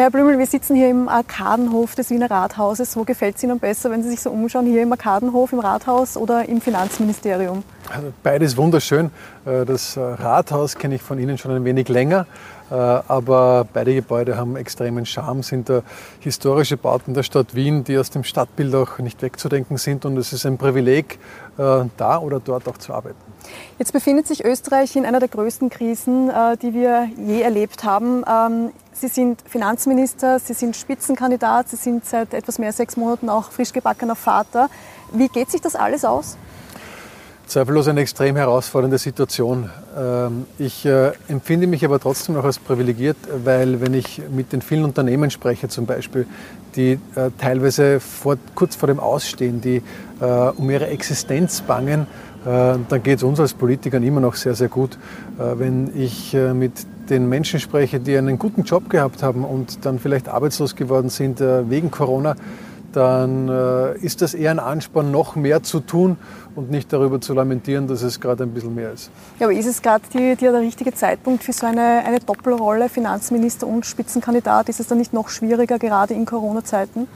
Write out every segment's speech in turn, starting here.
Herr Blümel, wir sitzen hier im Arkadenhof des Wiener Rathauses. Wo gefällt es Ihnen besser, wenn Sie sich so umschauen, hier im Arkadenhof, im Rathaus oder im Finanzministerium? Also beides wunderschön. Äh, das äh, Rathaus kenne ich von Ihnen schon ein wenig länger. Äh, aber beide Gebäude haben extremen Charme, sind historische Bauten der Stadt Wien, die aus dem Stadtbild auch nicht wegzudenken sind. Und es ist ein Privileg, da oder dort auch zu arbeiten. Jetzt befindet sich Österreich in einer der größten Krisen, die wir je erlebt haben. Sie sind Finanzminister, Sie sind Spitzenkandidat, Sie sind seit etwas mehr als sechs Monaten auch frisch gebackener Vater. Wie geht sich das alles aus? Zweifellos eine extrem herausfordernde Situation. Ähm, ich äh, empfinde mich aber trotzdem noch als privilegiert, weil wenn ich mit den vielen Unternehmen spreche zum Beispiel, die äh, teilweise vor, kurz vor dem Ausstehen, die äh, um ihre Existenz bangen, dann geht es uns als Politikern immer noch sehr, sehr gut. Wenn ich mit den Menschen spreche, die einen guten Job gehabt haben und dann vielleicht arbeitslos geworden sind wegen Corona, dann äh, ist das eher ein Ansporn, noch mehr zu tun und nicht darüber zu lamentieren, dass es gerade ein bisschen mehr ist. Ja, aber ist es gerade der richtige Zeitpunkt für so eine, eine Doppelrolle, Finanzminister und Spitzenkandidat? Ist es dann nicht noch schwieriger, gerade in Corona-Zeiten?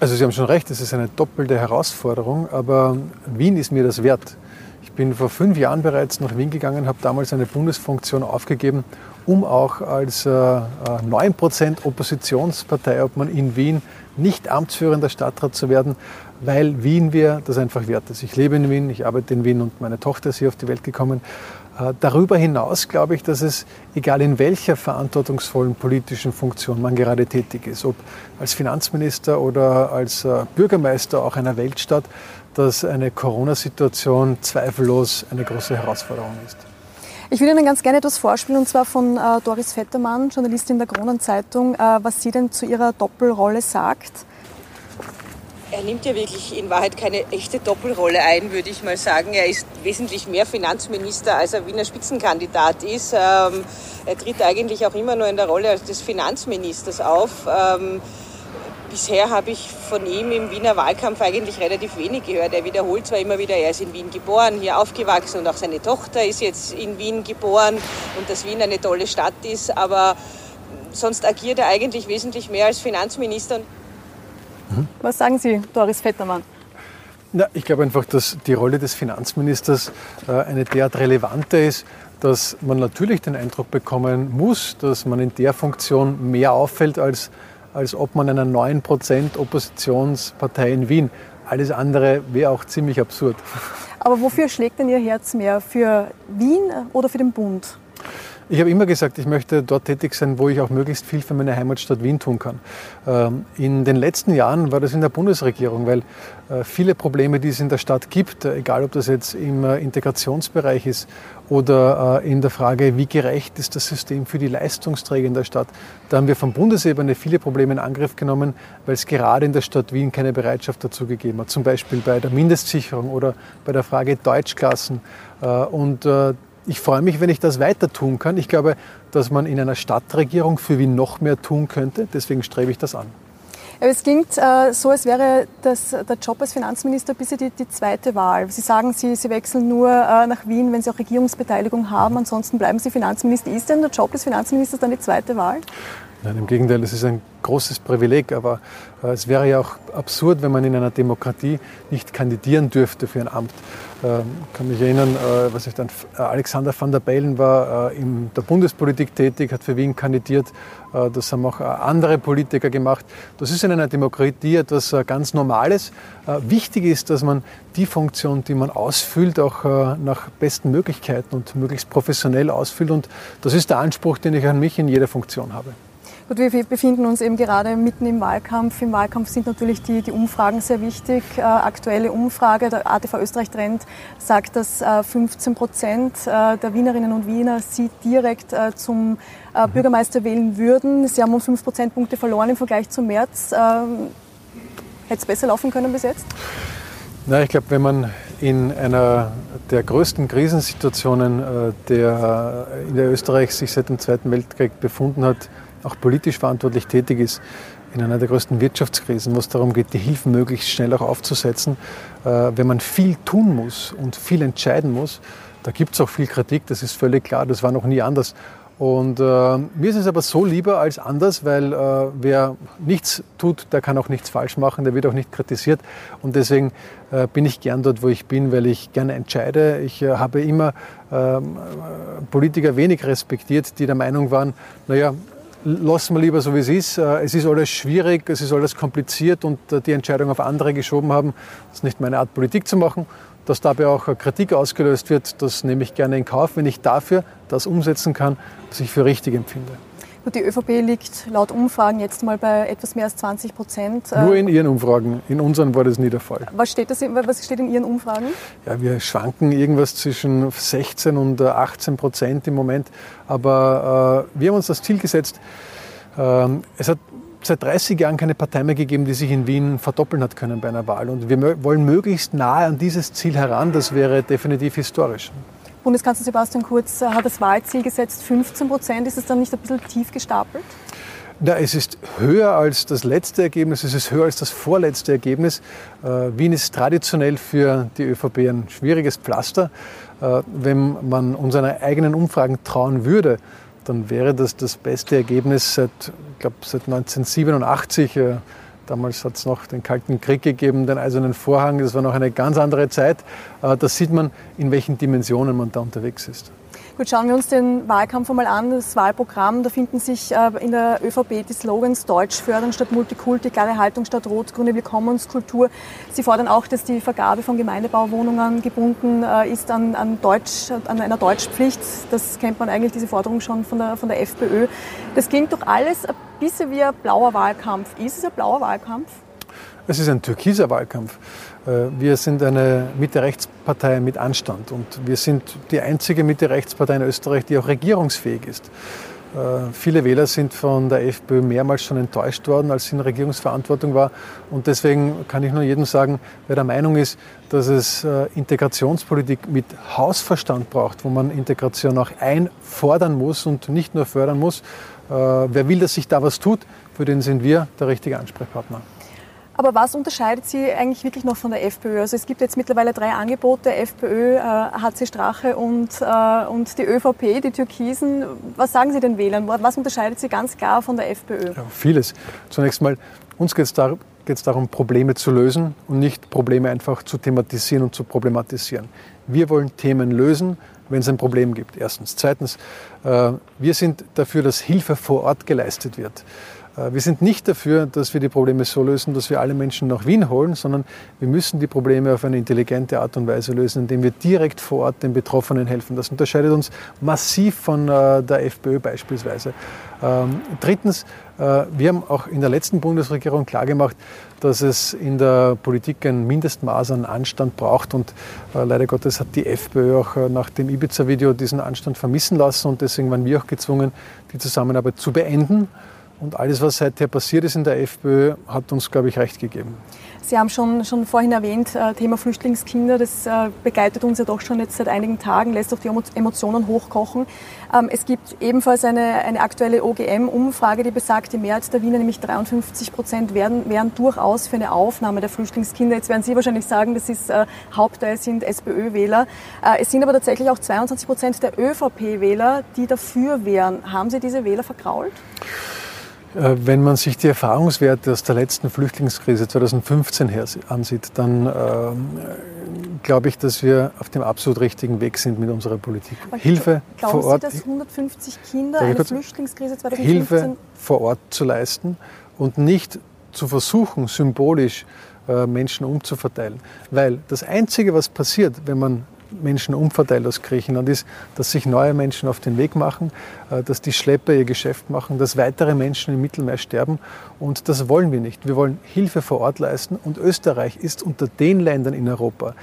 Also Sie haben schon recht, es ist eine doppelte Herausforderung, aber Wien ist mir das wert. Ich bin vor fünf Jahren bereits nach Wien gegangen, habe damals eine Bundesfunktion aufgegeben, um auch als äh, 9% Oppositionspartei, ob man in Wien nicht amtsführender Stadtrat zu werden, weil Wien mir das einfach wert ist. Ich lebe in Wien, ich arbeite in Wien und meine Tochter ist hier auf die Welt gekommen. Äh, darüber hinaus glaube ich, dass es, egal in welcher verantwortungsvollen politischen Funktion man gerade tätig ist, ob als Finanzminister oder als äh, Bürgermeister auch einer Weltstadt, dass eine Corona-Situation zweifellos eine große Herausforderung ist. Ich würde Ihnen ganz gerne etwas vorspielen, und zwar von äh, Doris Vettermann, Journalistin der Kronenzeitung, äh, was sie denn zu ihrer Doppelrolle sagt. Er nimmt ja wirklich in Wahrheit keine echte Doppelrolle ein, würde ich mal sagen. Er ist wesentlich mehr Finanzminister, als er Wiener Spitzenkandidat ist. Ähm, er tritt eigentlich auch immer nur in der Rolle des Finanzministers auf. Ähm, bisher habe ich von ihm im Wiener Wahlkampf eigentlich relativ wenig gehört. Er wiederholt zwar immer wieder, er ist in Wien geboren, hier aufgewachsen und auch seine Tochter ist jetzt in Wien geboren und dass Wien eine tolle Stadt ist, aber sonst agiert er eigentlich wesentlich mehr als Finanzminister. Was sagen Sie, Doris Vettermann? Na, ich glaube einfach, dass die Rolle des Finanzministers äh, eine derart relevante ist, dass man natürlich den Eindruck bekommen muss, dass man in der Funktion mehr auffällt als als ob man einer 9% Oppositionspartei in Wien. Alles andere wäre auch ziemlich absurd. Aber wofür schlägt denn Ihr Herz mehr? Für Wien oder für den Bund? Ich habe immer gesagt, ich möchte dort tätig sein, wo ich auch möglichst viel für meine Heimatstadt Wien tun kann. Ähm, in den letzten Jahren war das in der Bundesregierung, weil äh, viele Probleme, die es in der Stadt gibt, äh, egal ob das jetzt im äh, Integrationsbereich ist oder in der Frage, wie gerecht ist das System für die Leistungsträger in der Stadt, da haben wir von Bundesebene viele Probleme in Angriff genommen, weil es gerade in der Stadt Wien keine Bereitschaft dazu gegeben hat. Zum Beispiel bei der Mindestsicherung oder bei der Frage Deutschklassen. Und ich freue mich, wenn ich das weiter tun kann. Ich glaube, dass man in einer Stadtregierung für Wien noch mehr tun könnte. Deswegen strebe ich das an. Es klingt äh, so, als wäre das, der Job als Finanzminister bisher die, die zweite Wahl. Sie sagen, Sie, Sie wechseln nur äh, nach Wien, wenn Sie auch Regierungsbeteiligung haben. Ansonsten bleiben Sie Finanzminister. Ist denn der Job des Finanzministers dann die zweite Wahl? Nein, im Gegenteil, es ist ein großes Privileg, aber äh, es wäre ja auch absurd, wenn man in einer Demokratie nicht kandidieren dürfte für ein Amt. Ähm, ich kann mich erinnern, äh, was ich dann, äh, Alexander van der Bellen war äh, in der Bundespolitik tätig, hat für Wien kandidiert. Das haben auch andere Politiker gemacht. Das ist in einer Demokratie etwas ganz Normales. Wichtig ist, dass man die Funktion, die man ausfüllt, auch nach besten Möglichkeiten und möglichst professionell ausfüllt. Und das ist der Anspruch, den ich an mich in jeder Funktion habe. Gut, wir befinden uns eben gerade mitten im Wahlkampf. Im Wahlkampf sind natürlich die, die Umfragen sehr wichtig. Äh, aktuelle Umfrage, der ATV Österreich Trend sagt, dass äh, 15 Prozent äh, der Wienerinnen und Wiener sie direkt äh, zum äh, Bürgermeister wählen würden. Sie haben um 5 Prozentpunkte verloren im Vergleich zum März. Ähm, hätte es besser laufen können bis jetzt? Na, ich glaube, wenn man in einer der größten Krisensituationen, äh, der in der Österreich sich seit dem Zweiten Weltkrieg befunden hat, auch politisch verantwortlich tätig ist, in einer der größten Wirtschaftskrisen, wo es darum geht, die Hilfen möglichst schnell auch aufzusetzen. Äh, wenn man viel tun muss und viel entscheiden muss, da gibt es auch viel Kritik, das ist völlig klar, das war noch nie anders. Und äh, mir ist es aber so lieber als anders, weil äh, wer nichts tut, der kann auch nichts falsch machen, der wird auch nicht kritisiert. Und deswegen äh, bin ich gern dort, wo ich bin, weil ich gerne entscheide. Ich äh, habe immer ähm, Politiker wenig respektiert, die der Meinung waren, naja, lassen wir lieber so, wie es ist. Äh, es ist alles schwierig, es ist alles kompliziert und äh, die Entscheidung auf andere geschoben haben. Das ist nicht meine Art, Politik zu machen. Dass dabei auch Kritik ausgelöst wird, das nehme ich gerne in Kauf, wenn ich dafür das umsetzen kann, was ich für richtig empfinde. Gut, die ÖVP liegt laut Umfragen jetzt mal bei etwas mehr als 20 Prozent. Nur in Ihren Umfragen. In unseren war das nie der Fall. Was steht, das, was steht in Ihren Umfragen? Ja, wir schwanken irgendwas zwischen 16 und 18 Prozent im Moment. Aber äh, wir haben uns das Ziel gesetzt. Äh, es hat seit 30 Jahren keine Partei mehr gegeben, die sich in Wien verdoppeln hat können bei einer Wahl. Und wir wollen möglichst nahe an dieses Ziel heran. Das wäre definitiv historisch. Bundeskanzler Sebastian Kurz hat das Wahlziel gesetzt, 15 Prozent. Ist es dann nicht ein bisschen tief gestapelt? Na, es ist höher als das letzte Ergebnis, es ist höher als das vorletzte Ergebnis. Äh, Wien ist traditionell für die ÖVP ein schwieriges Pflaster. Äh, wenn man unseren eigenen Umfragen trauen würde, dann wäre das das beste Ergebnis seit, ich glaube, seit 1987. Äh, Damals hat es noch den Kalten Krieg gegeben, den Eisernen Vorhang. Das war noch eine ganz andere Zeit. Äh, da sieht man, in welchen Dimensionen man da unterwegs ist. Gut, schauen wir uns den Wahlkampf einmal an, das Wahlprogramm. Da finden sich äh, in der ÖVP die Slogans Deutsch fördern statt Multikulti, klare Haltung statt Rot-Grüne Willkommenskultur. Sie fordern auch, dass die Vergabe von Gemeindebauwohnungen gebunden äh, ist an, an, Deutsch, an einer Deutschpflicht. Das kennt man eigentlich, diese Forderung schon von der, von der FPÖ. Das klingt doch alles ein bisschen wie ein blauer Wahlkampf. Ist es ein blauer Wahlkampf? Es ist ein türkiser Wahlkampf. Äh, wir sind eine Mitte-Rechts-Partei mit Anstand und wir sind die einzige Mitte-Rechts-Partei in Österreich, die auch regierungsfähig ist. Äh, viele Wähler sind von der FPÖ mehrmals schon enttäuscht worden, als sie in Regierungsverantwortung war. Und deswegen kann ich nur jedem sagen, wer der Meinung ist, dass es äh, Integrationspolitik mit Hausverstand braucht, wo man Integration auch einfordern muss und nicht nur fördern muss, wer will, dass sich da was tut, für den sind wir der richtige Ansprechpartner. Aber was unterscheidet Sie eigentlich wirklich noch von der FPÖ? Also es gibt jetzt mittlerweile drei Angebote, FPÖ, äh, HC Strache und, äh, und die ÖVP, die Türkisen. Was sagen Sie den Wählern? Was unterscheidet Sie ganz klar von der FPÖ? Ja, vieles. Zunächst mal, uns geht es darum, geht es darum, Probleme zu lösen und nicht Probleme einfach zu thematisieren und zu problematisieren. Wir wollen Themen lösen, wenn es ein Problem gibt. Erstens. Zweitens, äh, wir sind dafür, dass Hilfe vor Ort geleistet wird. Äh, wir sind nicht dafür, dass wir die Probleme so lösen, dass wir alle Menschen nach Wien holen, sondern wir müssen die Probleme auf eine intelligente Art und Weise lösen, indem wir direkt vor Ort den Betroffenen helfen. Das unterscheidet uns massiv von äh, der FPÖ beispielsweise. Ähm, drittens, äh, wir haben auch in der letzten Bundesregierung klargemacht, dass es in der Politik ein Mindestmaß an Anstand braucht. Und leider Gottes hat die FPÖ auch nach dem Ibiza-Video diesen Anstand vermissen lassen. Und deswegen waren wir auch gezwungen, die Zusammenarbeit zu beenden. Und alles, was seither passiert ist in der FPÖ, hat uns, glaube ich, recht gegeben. Sie haben schon, schon vorhin erwähnt, äh, Thema Flüchtlingskinder, das äh, begleitet uns ja doch schon jetzt seit einigen Tagen, lässt auch die Emotionen hochkochen. Ähm, es gibt ebenfalls eine, eine aktuelle OGM-Umfrage, die besagt, die Mehrheit der Wiener, nämlich 53 Prozent, wären, wären durchaus für eine Aufnahme der Flüchtlingskinder. Jetzt werden Sie wahrscheinlich sagen, das ist äh, Hauptteil sind SPÖ-Wähler. Äh, es sind aber tatsächlich auch 22 Prozent der ÖVP-Wähler, die dafür wären. Haben Sie diese Wähler vergrault? Äh, wenn man sich die Erfahrungswerte aus der letzten Flüchtlingskrise 2015 her ansieht, dann äh, glaube ich, dass wir auf dem absolut richtigen Weg sind mit unserer Politik. Aber Hilfe vor Ort. Sie, dass 150 Kinder eine kurz, Flüchtlingskrise 2015 Hilfe vor Ort zu leisten und nicht zu versuchen, symbolisch äh, Menschen umzuverteilen. Weil das Einzige, was passiert, wenn man Menschen umverteilt aus Griechenland ist, dass sich neue Menschen auf den Weg machen, äh, dass die Schlepper ihr Geschäft machen, dass weitere Menschen im Mittelmeer sterben. Und das wollen wir nicht. Wir wollen Hilfe vor Ort leisten. Und Österreich ist unter den Ländern in Europa,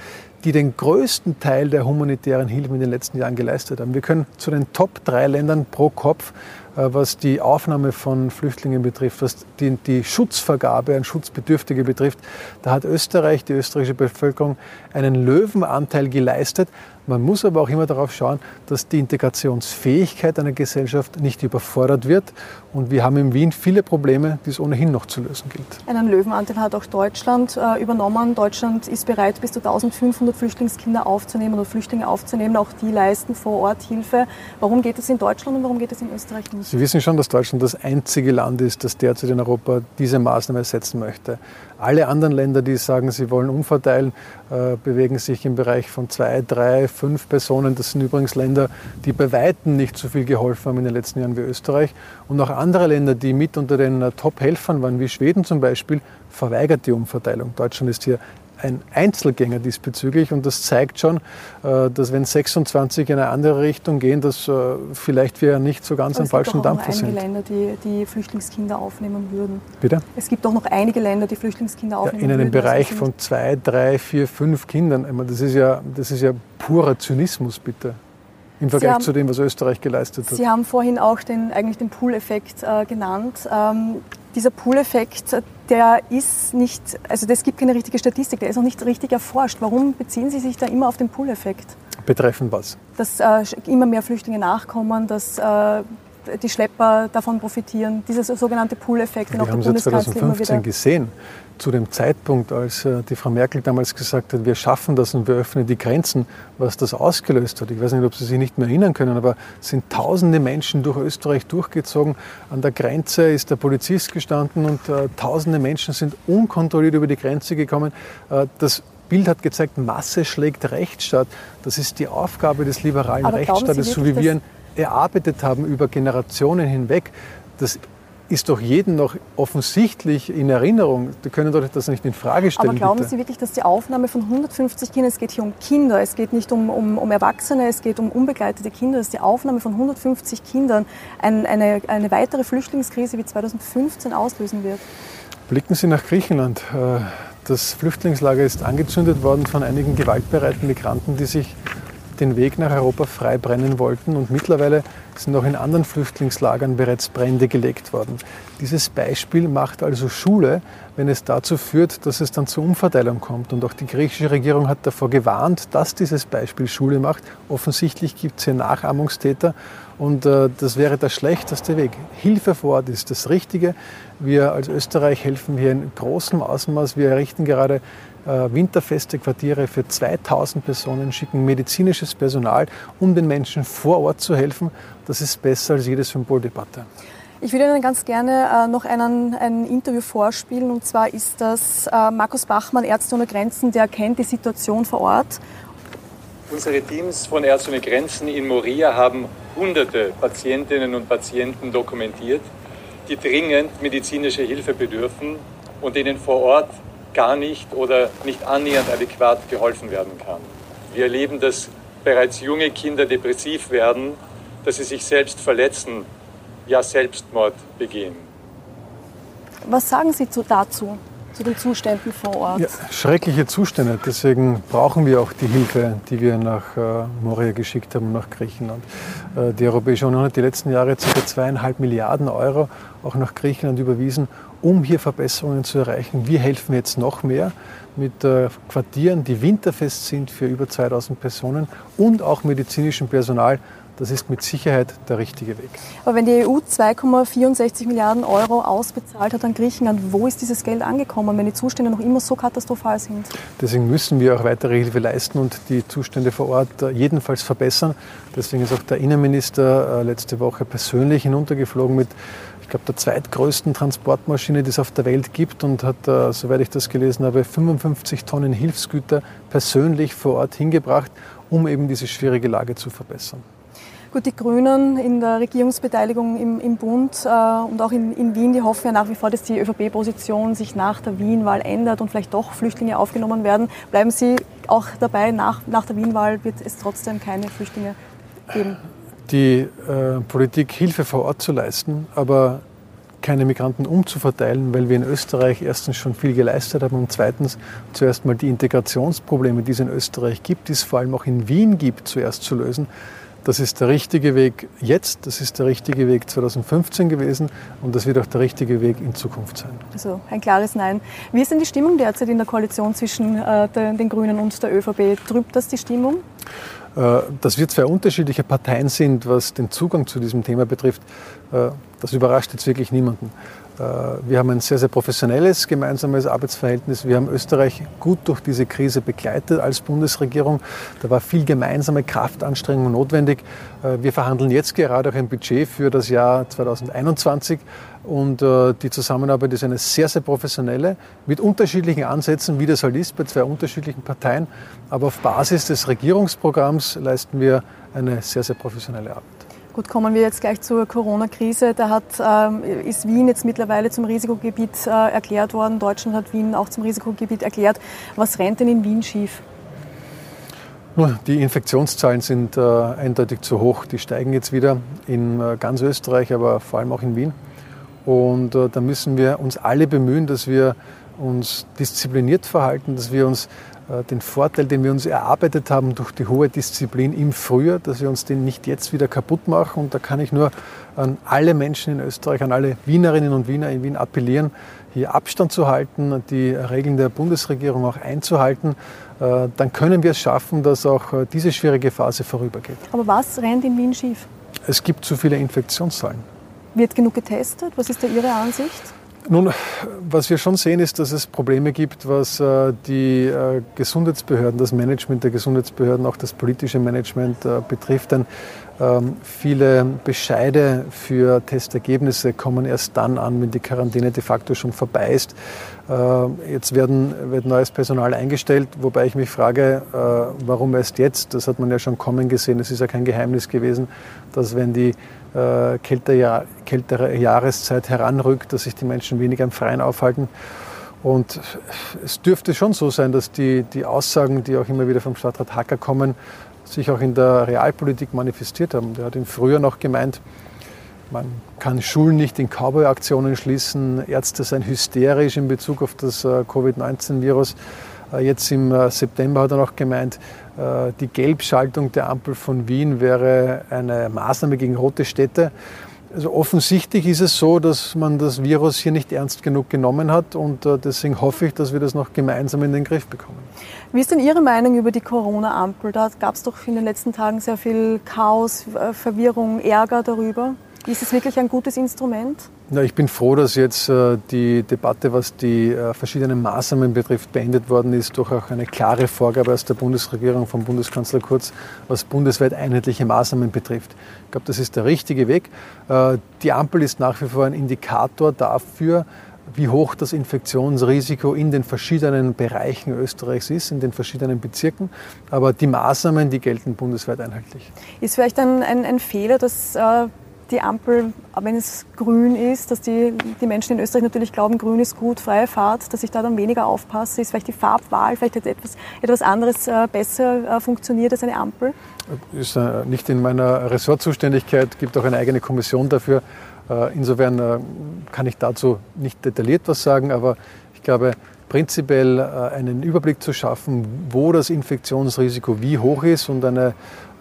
die den größten Teil der humanitären Hilfe in den letzten Jahren geleistet haben. Wir können zu den Top drei Ländern pro Kopf was die Aufnahme von Flüchtlingen betrifft, was die, die, Schutzvergabe an Schutzbedürftige betrifft, da hat Österreich, die österreichische Bevölkerung, einen Löwenanteil geleistet Man muss aber auch immer darauf schauen, dass die Integrationsfähigkeit einer Gesellschaft nicht überfordert wird. Und wir haben in Wien viele Probleme, die es ohnehin noch zu lösen gilt. Einen Löwenanteil hat auch Deutschland äh, übernommen. Deutschland ist bereit, bis zu 1500 Flüchtlingskinder aufzunehmen oder Flüchtlinge aufzunehmen. Auch die leisten vor Ort Hilfe. Warum geht es in Deutschland und warum geht es in Österreich nicht? Sie wissen schon, dass Deutschland das einzige Land ist, das derzeit in Europa diese Maßnahme setzen möchte. Alle anderen Länder, die sagen, sie wollen umverteilen, äh, bewegen sich im Bereich von zwei, drei, fünf Personen. Das sind übrigens Länder, die bei Weitem nicht so viel geholfen haben in den letzten Jahren wie Österreich. Und auch andere Länder, die mit unter den äh, Top-Helfern waren, wie Schweden zum Beispiel, verweigert die Umverteilung. Deutschland ist hier ein Einzelgänger diesbezüglich und das zeigt schon, äh, dass wenn 26 in eine andere Richtung gehen, dass äh, vielleicht wir nicht so ganz am falschen Dampfer sind. Es gibt auch noch einige Länder, die, die Flüchtlingskinder aufnehmen würden. Bitte? Es gibt auch noch einige Länder, die Flüchtlingskinder aufnehmen ja, in einem würden. Bereich also von zwei, drei, vier, fünf Kindern. Das ist ja, das ist ja purer Zynismus, bitte im Vergleich haben, zu dem, was Österreich geleistet hat. Sie haben vorhin auch den, eigentlich den Pool-Effekt äh, genannt. Ähm, dieser Pool-Effekt, der ist nicht, also es gibt keine richtige Statistik, der ist noch nicht richtig erforscht. Warum beziehen Sie sich da immer auf den Pool-Effekt? Betreffend was? Dass äh, immer mehr Flüchtlinge nachkommen, dass äh, die Schlepper davon profitieren, dieser sogenannte Pool-Effekt, den auch der Bundeskanzler 2015 immer wieder gesehen zu dem Zeitpunkt, als äh, die Frau Merkel damals gesagt hat, wir schaffen das und wir öffnen die Grenzen, was das ausgelöst hat. Ich weiß nicht, ob Sie sich nicht mehr erinnern können, aber es sind tausende Menschen durch Österreich durchgezogen. An der Grenze ist der Polizist gestanden und äh, tausende Menschen sind unkontrolliert über die Grenze gekommen. Äh, das Bild hat gezeigt, Masse schlägt Rechtsstaat. Das ist die Aufgabe des liberalen aber Rechtsstaates, so wie wir ihn erarbeitet haben über Generationen hinweg. Das ist doch jedem noch offensichtlich in Erinnerung. Die können doch das nicht in Frage stellen. Aber glauben bitte. Sie wirklich, dass die Aufnahme von 150 Kindern, es geht hier um Kinder, es geht nicht um, um, um Erwachsene, es geht um unbegleitete Kinder, dass die Aufnahme von 150 Kindern ein, eine, eine weitere Flüchtlingskrise wie 2015 auslösen wird? Blicken Sie nach Griechenland. Äh, das Flüchtlingslager ist angezündet worden von einigen gewaltbereiten Migranten, die sich den Weg nach Europa frei brennen wollten. Und mittlerweile sind auch in anderen Flüchtlingslagern bereits Brände gelegt worden. Dieses Beispiel macht also Schule, wenn es dazu führt, dass es dann zur Umverteilung kommt. Und auch die griechische Regierung hat davor gewarnt, dass dieses Beispiel Schule macht. Offensichtlich gibt es hier Nachahmungstäter und äh, das wäre der schlechteste Weg. Hilfe vor Ort ist das Richtige. Wir als Österreich helfen hier in großem Ausmaß. Wir errichten gerade winterfeste Quartiere für 2000 Personen, schicken medizinisches Personal, um den Menschen vor Ort zu helfen. Das ist besser als jede Symboldebatte. Ich würde Ihnen ganz gerne äh, noch einen, ein Interview vorspielen. Und zwar ist das äh, Markus Bachmann, Ärzte ohne Grenzen, der kennt die Situation vor Ort. Unsere Teams von Ärzte ohne Grenzen in Moria haben hunderte Patientinnen und Patienten dokumentiert, die dringend medizinische Hilfe bedürfen und denen vor Ort gar nicht oder nicht annähernd adäquat geholfen werden kann. Wir erleben, dass bereits junge Kinder depressiv werden, dass sie sich selbst verletzen, ja Selbstmord begehen. Was sagen Sie dazu, zu den Zuständen vor Ort? Ja, schreckliche Zustände. Deswegen brauchen wir auch die Hilfe, die wir nach äh, Moria geschickt haben, nach Griechenland. Äh, die Europäische Union hat die letzten Jahre ca. zweieinhalb Milliarden Euro auch nach Griechenland überwiesen, um hier Verbesserungen zu erreichen. Wir helfen jetzt noch mehr mit äh, Quartieren, die winterfest sind für über 2000 Personen und auch medizinischem Personal. Das ist mit Sicherheit der richtige Weg. Aber wenn die EU 2,64 Milliarden Euro ausbezahlt hat an Griechenland, wo ist dieses Geld angekommen, wenn die Zustände noch immer so katastrophal sind? Deswegen müssen wir auch weitere Hilfe leisten und die Zustände vor Ort äh, jedenfalls verbessern. Deswegen ist auch der Innenminister äh, letzte Woche persönlich hinuntergeflogen mit ich glaube, der zweitgrößten Transportmaschine, die es auf der Welt gibt und hat, äh, soweit ich das gelesen habe, 55 Tonnen Hilfsgüter persönlich vor Ort hingebracht, um eben diese schwierige Lage zu verbessern. Gut, die Grünen in der Regierungsbeteiligung im, im Bund äh, und auch in, in, Wien, die hoffen ja nach wie vor, dass die ÖVP-Position sich nach der Wien-Wahl ändert und vielleicht doch Flüchtlinge aufgenommen werden. Bleiben Sie auch dabei, nach, nach der Wien-Wahl wird es trotzdem keine Flüchtlinge geben? die äh, Politik Hilfe vor Ort zu leisten, aber keine Migranten umzuverteilen, weil wir in Österreich erstens schon viel geleistet haben und zweitens zuerst mal die Integrationsprobleme, die es in Österreich gibt, die es vor allem auch in Wien gibt, zuerst zu lösen. Das ist der richtige Weg jetzt, das ist der richtige Weg 2015 gewesen und das wird auch der richtige Weg in Zukunft sein. Also ein klares Nein. Wie ist denn die Stimmung derzeit in der Koalition zwischen äh, den Grünen und der ÖVP? Trübt das die Stimmung? Dass wir zwei unterschiedliche Parteien sind, was den Zugang zu diesem Thema betrifft, das überrascht jetzt wirklich niemanden. Äh, wir haben ein sehr, sehr professionelles gemeinsames Arbeitsverhältnis. Wir haben Österreich gut durch diese Krise begleitet als Bundesregierung. Da war viel gemeinsame Kraftanstrengung notwendig. Äh, wir verhandeln jetzt gerade auch ein Budget für das Jahr 2021. Und äh, die Zusammenarbeit ist eine sehr, sehr professionelle, mit unterschiedlichen Ansätzen, wie das halt ist bei zwei unterschiedlichen Parteien. Aber auf Basis des Regierungsprogramms leisten wir eine sehr, sehr professionelle Arbeit. Gut, kommen wir jetzt gleich zur Corona-Krise. Da hat, ähm, ist Wien jetzt mittlerweile zum Risikogebiet äh, erklärt worden. Deutschland hat Wien auch zum Risikogebiet erklärt. Was rennt denn in Wien schief? Die Infektionszahlen sind äh, eindeutig zu hoch. Die steigen jetzt wieder in äh, ganz Österreich, aber vor allem auch in Wien. Und äh, da müssen wir uns alle bemühen, dass wir uns diszipliniert verhalten, dass wir uns den Vorteil, den wir uns erarbeitet haben durch die hohe Disziplin im Frühjahr, dass wir uns den nicht jetzt wieder kaputt machen. Und da kann ich nur an alle Menschen in Österreich, an alle Wienerinnen und Wiener in Wien appellieren, hier Abstand zu halten, die Regeln der Bundesregierung auch einzuhalten. Äh, dann können wir es schaffen, dass auch äh, diese schwierige Phase vorübergeht. Aber was rennt in Wien schief? Es gibt zu viele Infektionszahlen. Wird genug getestet? Was ist da Ihre Ansicht? Nun, was wir schon sehen, ist, dass es Probleme gibt, was äh, die äh, Gesundheitsbehörden, das Management der Gesundheitsbehörden, auch das politische Management äh, betrifft. Denn ähm, viele Bescheide für Testergebnisse kommen erst dann an, wenn die Quarantäne de facto schon vorbei ist. Jetzt werden, wird neues Personal eingestellt, wobei ich mich frage, warum erst jetzt? Das hat man ja schon kommen gesehen. Es ist ja kein Geheimnis gewesen, dass wenn die äh, kältere, kältere Jahreszeit heranrückt, dass sich die Menschen weniger im Freien aufhalten. Und es dürfte schon so sein, dass die, die Aussagen, die auch immer wieder vom Stadtrat Hacker kommen, sich auch in der Realpolitik manifestiert haben. Der hat im Frühjahr noch gemeint, man kann Schulen nicht in Cowboy-Aktionen schließen, Ärzte seien hysterisch in Bezug auf das äh, Covid-19-Virus. Äh, jetzt im September hat er noch gemeint, äh, die Gelbschaltung der Ampel von Wien wäre eine Maßnahme gegen rote Städte. Also offensichtlich ist es so, dass man das Virus hier nicht ernst genug genommen hat und äh, deswegen hoffe ich, dass wir das noch gemeinsam in den Griff bekommen. Wie ist denn Ihre Meinung über die Corona-Ampel? Da gab es doch in den letzten Tagen sehr viel Chaos, äh, Verwirrung, Ärger darüber. Ist es wirklich ein gutes Instrument? Ja, ich bin froh, dass jetzt äh, die Debatte, was die äh, verschiedenen Maßnahmen betrifft, beendet worden ist durch auch eine klare Vorgabe aus der Bundesregierung vom Bundeskanzler Kurz, was bundesweit einheitliche Maßnahmen betrifft. Ich glaube, das ist der richtige Weg. Äh, die Ampel ist nach wie vor ein Indikator dafür, wie hoch das Infektionsrisiko in den verschiedenen Bereichen Österreichs ist, in den verschiedenen Bezirken. Aber die Maßnahmen, die gelten bundesweit einheitlich. Ist vielleicht ein, ein, ein Fehler, dass äh, die Ampel, wenn es grün ist, dass die, die Menschen in Österreich natürlich glauben, grün ist gut, freie Fahrt, dass ich da dann weniger aufpasse, ist vielleicht die Farbwahl, vielleicht etwas, etwas anderes äh, besser äh, funktioniert als eine Ampel? Ist äh, nicht in meiner Ressortzuständigkeit, gibt auch eine eigene Kommission dafür. Insofern kann ich dazu nicht detailliert was sagen, aber ich glaube, prinzipiell einen Überblick zu schaffen, wo das Infektionsrisiko wie hoch ist und eine äh,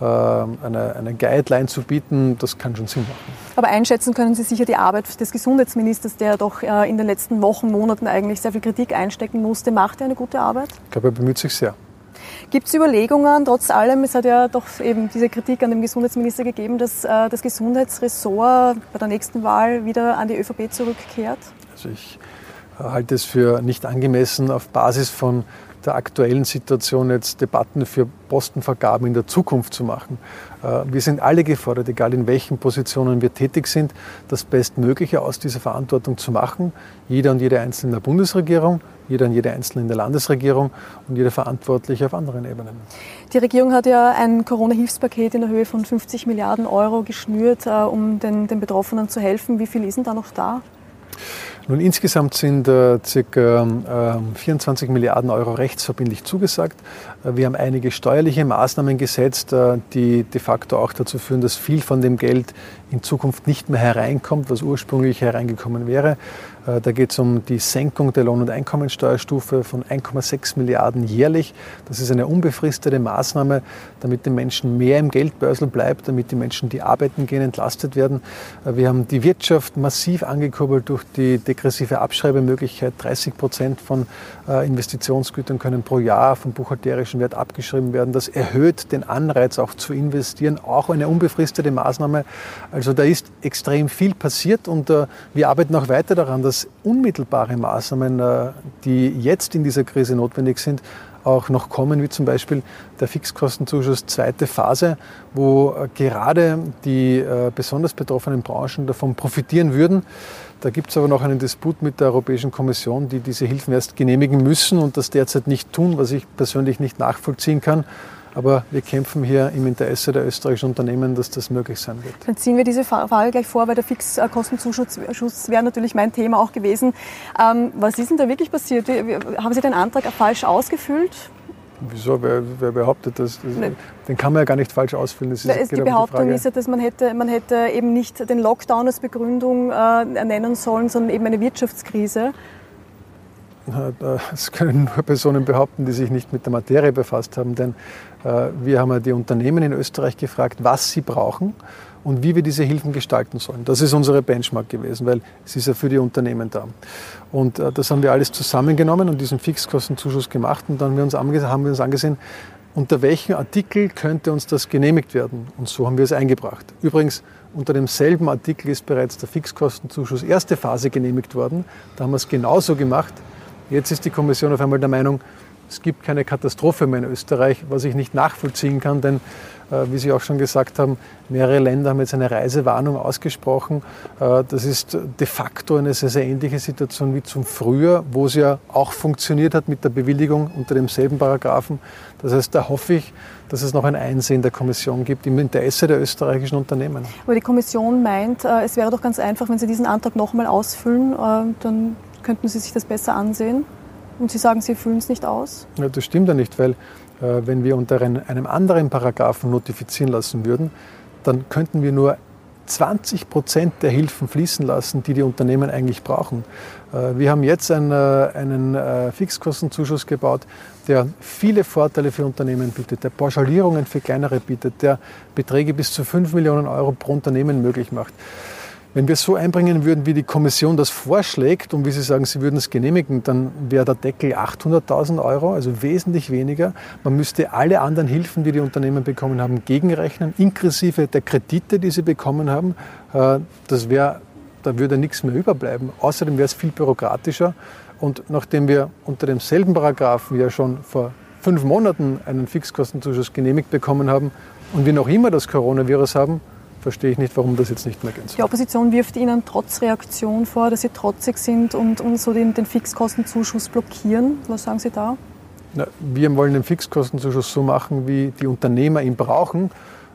eine, eine Guideline zu bieten, das kann schon Sinn machen. Aber einschätzen können Sie sicher die Arbeit des Gesundheitsministers, der doch äh, in den letzten Wochen, Monaten eigentlich sehr viel Kritik einstecken musste. Macht er eine gute Arbeit? Ich glaube, er bemüht sich sehr. Gibt es Überlegungen, trotz allem, es hat ja doch eben diese Kritik an dem Gesundheitsminister gegeben, dass äh, das Gesundheitsressort bei der nächsten Wahl wieder an die ÖVP zurückkehrt? Also ich halte es für nicht angemessen, auf Basis von der aktuellen Situation jetzt Debatten für Postenvergaben in der Zukunft zu machen. Äh, wir sind alle gefordert, egal in welchen Positionen wir tätig sind, das Bestmögliche aus dieser Verantwortung zu machen. Jeder und jede Einzelne in der Bundesregierung, jeder und jede Einzelne in der Landesregierung und jeder Verantwortliche auf anderen Ebenen. Die Regierung hat ja ein Corona-Hilfspaket in der Höhe von 50 Milliarden Euro geschnürt, äh, um den, den Betroffenen zu helfen. Wie viel ist denn da noch da? Nun, insgesamt sind äh, ca. Äh, 24 Milliarden Euro rechtsverbindlich zugesagt. Äh, wir haben einige steuerliche Maßnahmen gesetzt, äh, die de facto auch dazu führen, dass viel von dem Geld in Zukunft nicht mehr hereinkommt, was ursprünglich hereingekommen wäre. Äh, da geht es um die Senkung der Lohn- und Einkommensteuerstufe von 1,6 Milliarden jährlich. Das ist eine unbefristete Maßnahme, damit den Menschen mehr im Geldbörsel bleibt, damit die Menschen, die arbeiten gehen, entlastet werden. Äh, wir haben die Wirtschaft massiv angekurbelt durch die degressive Abschreibemöglichkeit. 30 Prozent von äh, Investitionsgütern können pro Jahr vom buchhalterischen Wert abgeschrieben werden. Das erhöht den Anreiz auch zu investieren, auch eine unbefristete Maßnahme. Also da ist extrem viel passiert und wir arbeiten auch weiter daran, dass unmittelbare Maßnahmen, äh, die jetzt in dieser Krise notwendig sind, auch noch kommen, wie zum Beispiel der Fixkostenzuschuss zweite Phase, wo äh, gerade die äh, besonders betroffenen Branchen davon profitieren würden. Da gibt es aber noch einen Disput mit der Europäischen Kommission, die diese Hilfen erst genehmigen müssen und das derzeit nicht tun, was ich persönlich nicht nachvollziehen kann. Aber wir kämpfen hier im Interesse der österreichischen Unternehmen, dass das möglich sein wird. Dann ziehen wir diese Frage gleich vor, weil der Fixkostenzuschuss wäre natürlich mein Thema auch gewesen. Ähm, was ist denn da wirklich passiert? Haben Sie den Antrag falsch ausgefüllt? Wieso? Wer, wer behauptet das? das den kann man ja gar nicht falsch ausfüllen. Das ist, die Behauptung die ist ja, dass man hätte, man hätte eben nicht den Lockdown als Begründung äh, nennen sollen, sondern eben eine Wirtschaftskrise. Das können nur Personen behaupten, die sich nicht mit der Materie befasst haben, denn äh, wir haben ja die Unternehmen in Österreich gefragt, was sie brauchen und wie wir diese Hilfen gestalten sollen. Das ist unsere Benchmark gewesen, weil es ist ja für die Unternehmen da. Und äh, das haben wir alles zusammengenommen und diesen Fixkostenzuschuss gemacht und dann haben wir uns angesehen, unter welchem Artikel könnte uns das genehmigt werden. Und so haben wir es eingebracht. Übrigens, unter demselben Artikel ist bereits der Fixkostenzuschuss erste Phase genehmigt worden. Da haben wir es genauso gemacht. Jetzt ist die Kommission auf einmal der Meinung, es gibt keine Katastrophe mehr in Österreich, was ich nicht nachvollziehen kann, denn äh, wie Sie auch schon gesagt haben, mehrere Länder haben jetzt eine Reisewarnung ausgesprochen. Äh, das ist de facto eine sehr, sehr ähnliche Situation wie zum Frühjahr, wo es ja auch funktioniert hat mit der Bewilligung unter demselben Paragraphen. Das heißt, da hoffe ich, dass es noch ein Einsehen der Kommission gibt im Interesse der österreichischen Unternehmen. Aber die Kommission meint, äh, es wäre doch ganz einfach, wenn Sie diesen Antrag nochmal ausfüllen, dann könnten Sie sich das besser ansehen. Und Sie sagen, Sie fühlen es nicht aus? Ja, das stimmt ja nicht, weil äh, wenn wir unter einem anderen Paragraphen notifizieren lassen würden, dann könnten wir nur 20 Prozent der Hilfen fließen lassen, die die Unternehmen eigentlich brauchen. Äh, wir haben jetzt einen, äh, einen äh, Fixkostenzuschuss gebaut, der viele Vorteile für Unternehmen bietet, der Pauschalierungen für kleinere bietet, der Beträge bis zu 5 Millionen Euro pro Unternehmen möglich macht. Wenn wir so einbringen würden, wie die Kommission das vorschlägt und wie Sie sagen, Sie würden es genehmigen, dann wäre der Deckel 800.000 Euro, also wesentlich weniger. Man müsste alle anderen Hilfen, die die Unternehmen bekommen haben, gegenrechnen, inklusive der Kredite, die sie bekommen haben. Äh, das wäre, da würde nichts mehr überbleiben. Außerdem wäre es viel bürokratischer. Und nachdem wir unter demselben Paragraphen ja schon vor fünf Monaten einen Fixkostenzuschuss genehmigt bekommen haben und wir noch immer das Coronavirus haben, verstehe ich nicht, warum das jetzt nicht mehr soll. Die Opposition wirft Ihnen trotz Reaktion vor, dass Sie trotzig sind und, und so den, den Fixkostenzuschuss blockieren. Was sagen Sie da? Na, wir wollen den Fixkostenzuschuss so machen, wie die Unternehmer ihn brauchen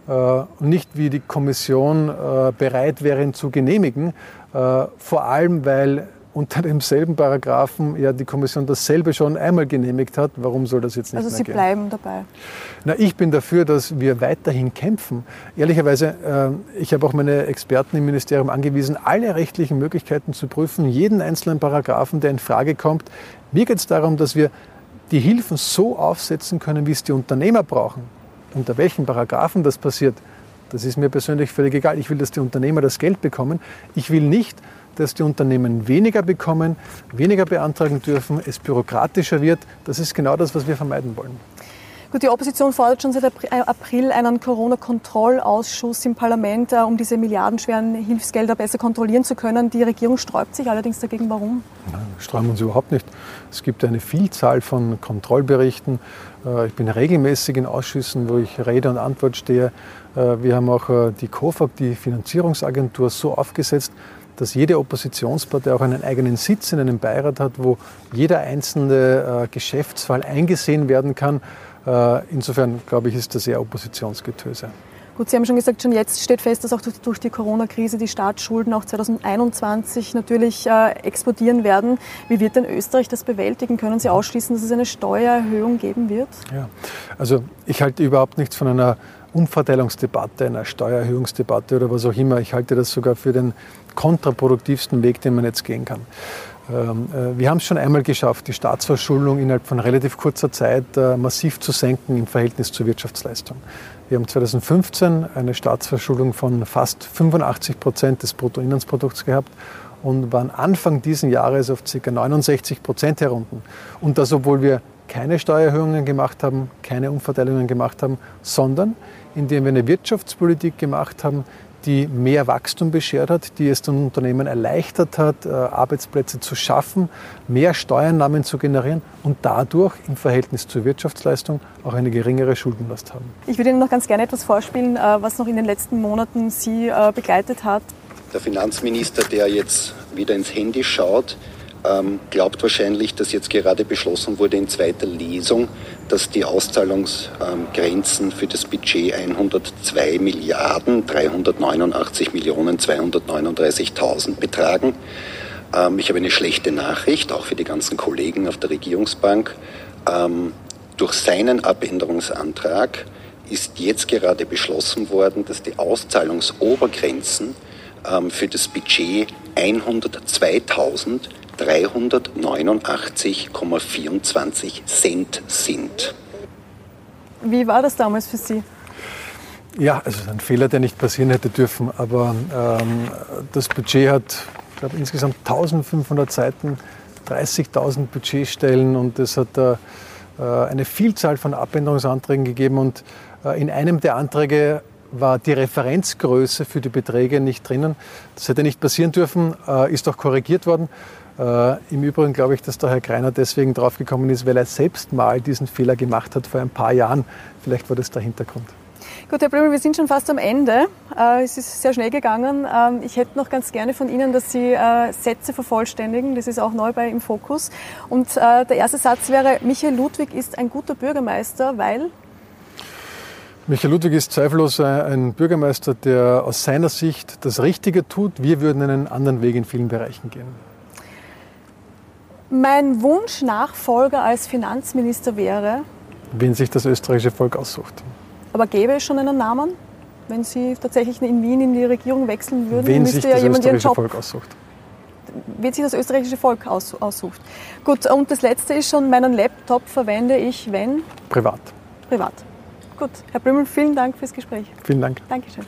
äh, und nicht wie die Kommission äh, bereit wäre, ihn zu genehmigen. Äh, vor allem, weil unter demselben Paragraphen ja die Kommission dasselbe schon einmal genehmigt hat. Warum soll das jetzt nicht also mehr Sie gehen? bleiben dabei? Na, ich bin dafür, dass wir weiterhin kämpfen. Ehrlicherweise, äh, ich habe auch meine Experten im Ministerium angewiesen, alle rechtlichen Möglichkeiten zu prüfen, jeden einzelnen Paragraphen, der in Frage kommt. Mir geht es darum, dass wir die Hilfen so aufsetzen können, wie es die Unternehmer brauchen. Unter welchen Paragraphen das passiert, das ist mir persönlich völlig egal. Ich will, dass die Unternehmer das Geld bekommen. Ich will nicht, dass die Unternehmen weniger bekommen, weniger beantragen dürfen, es bürokratischer wird. Das ist genau das, was wir vermeiden wollen. Gut, die Opposition fordert schon seit äh, April einen Corona-Kontrollausschuss im Parlament, äh, um diese milliardenschweren Hilfsgelder besser kontrollieren zu können. Die Regierung sträubt sich allerdings dagegen. Warum? Nein, sträuben uns überhaupt nicht. Es gibt eine Vielzahl von Kontrollberichten. Äh, ich bin regelmäßig in Ausschüssen, wo ich Rede und Antwort stehe. Wir haben auch die COFAG, die Finanzierungsagentur, so aufgesetzt, dass jede Oppositionspartei auch einen eigenen Sitz in einem Beirat hat, wo jeder einzelne äh, Geschäftsfall eingesehen werden kann. Äh, insofern, glaube ich, ist das eher Oppositionsgetöse. Gut, Sie haben schon gesagt, schon jetzt steht fest, dass auch durch die Corona-Krise die Staatsschulden auch 2021 natürlich äh, explodieren werden. Wie wird denn Österreich das bewältigen? Können Sie ausschließen, dass es eine Steuererhöhung geben wird? Ja, also ich halte überhaupt nichts von einer Umverteilungsdebatte, einer Steuererhöhungsdebatte oder was auch immer. Ich halte das sogar für den kontraproduktivsten Weg, den man jetzt gehen kann. Ähm, äh, wir haben es schon einmal geschafft, die Staatsverschuldung innerhalb von relativ kurzer Zeit äh, massiv zu senken im Verhältnis zur Wirtschaftsleistung. Wir haben 2015 eine Staatsverschuldung von fast 85 Prozent des Bruttoinlandsprodukts gehabt und waren Anfang diesen Jahres auf ca. 69 Prozent herunten. Und das, obwohl wir keine Steuererhöhungen gemacht haben, keine Umverteilungen gemacht haben, sondern indem wir eine Wirtschaftspolitik gemacht haben, die mehr Wachstum beschert hat, die es den Unternehmen erleichtert hat, äh, Arbeitsplätze zu schaffen, mehr Steuernahmen zu generieren und dadurch im Verhältnis zur Wirtschaftsleistung auch eine geringere Schuldenlast haben. Ich würde Ihnen noch ganz gerne etwas vorspielen, äh, was noch in den letzten Monaten Sie äh, begleitet hat. Der Finanzminister, der jetzt wieder ins Handy schaut, ähm, glaubt wahrscheinlich, dass jetzt gerade beschlossen wurde in zweiter Lesung, dass die Auszahlungsgrenzen für das Budget 102 Milliarden 389 Millionen 239.000 betragen. Ähm, ich habe eine schlechte Nachricht, auch für die ganzen Kollegen auf der Regierungsbank. Ähm, durch seinen Abänderungsantrag ist jetzt gerade beschlossen worden, dass die Auszahlungsobergrenzen ähm, für das Budget 102.000 389,24 Cent sind. Wie war das damals für Sie? Ja, also ein Fehler, der nicht passieren hätte dürfen. Aber ähm, das Budget hat, ich glaube, insgesamt 1500 Seiten, 30.000 Budgetstellen und es hat äh, eine Vielzahl von Abänderungsanträgen gegeben. Und äh, in einem der Anträge war die Referenzgröße für die Beträge nicht drinnen. Das hätte nicht passieren dürfen, äh, ist auch korrigiert worden. Äh, Im Übrigen glaube ich, dass der Herr Greiner deswegen draufgekommen ist, weil er selbst mal diesen Fehler gemacht hat vor ein paar Jahren. Vielleicht war das der Hintergrund. Gut, Herr Blümel, wir sind schon fast am Ende. Äh, es ist sehr schnell gegangen. Ähm, ich hätte noch ganz gerne von Ihnen, dass Sie äh, Sätze vervollständigen. Das ist auch neu bei im Fokus. Und der erste Satz wäre, Michael Ludwig ist ein guter Bürgermeister, weil? Michael Ludwig ist zweifellos ein Bürgermeister, der aus seiner Sicht das Richtige tut. Wir würden einen anderen Weg in vielen Bereichen gehen. Mein Wunsch-Nachfolger als Finanzminister wäre? Wen sich das österreichische Volk aussucht. Aber gäbe es schon einen Namen? Wenn Sie tatsächlich in Wien in die Regierung wechseln würden, Wen müsste sich ja das jemand österreichische Job Volk aussucht. Wird sich das österreichische Volk aus, aussucht. Gut, und das letzte ist schon, meinen Laptop verwende ich, wenn? Privat. Privat. Gut, Herr Blümel, vielen Dank fürs Gespräch. Vielen Dank. Dankeschön.